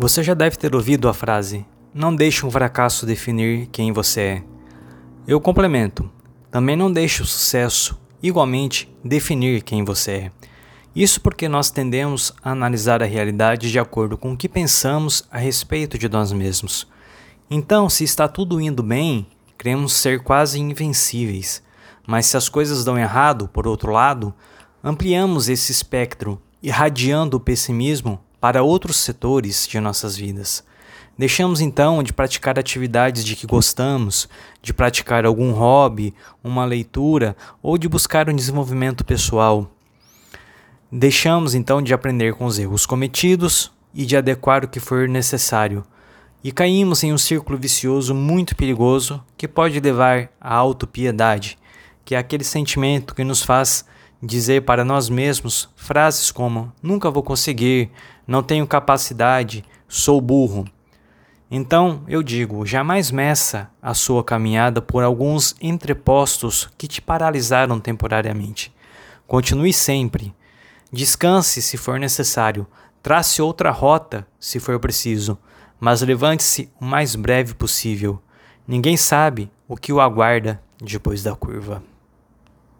Você já deve ter ouvido a frase: Não deixe um fracasso definir quem você é. Eu complemento: Também não deixe o sucesso, igualmente, definir quem você é. Isso porque nós tendemos a analisar a realidade de acordo com o que pensamos a respeito de nós mesmos. Então, se está tudo indo bem, cremos ser quase invencíveis. Mas se as coisas dão errado, por outro lado, ampliamos esse espectro, irradiando o pessimismo para outros setores de nossas vidas. Deixamos então de praticar atividades de que gostamos, de praticar algum hobby, uma leitura ou de buscar um desenvolvimento pessoal. Deixamos então de aprender com os erros cometidos e de adequar o que for necessário. E caímos em um círculo vicioso muito perigoso que pode levar à autopiedade, que é aquele sentimento que nos faz dizer para nós mesmos frases como: nunca vou conseguir, não tenho capacidade, sou burro. Então eu digo: jamais meça a sua caminhada por alguns entrepostos que te paralisaram temporariamente. Continue sempre. Descanse se for necessário. Trace outra rota se for preciso, mas levante-se o mais breve possível. Ninguém sabe o que o aguarda depois da curva.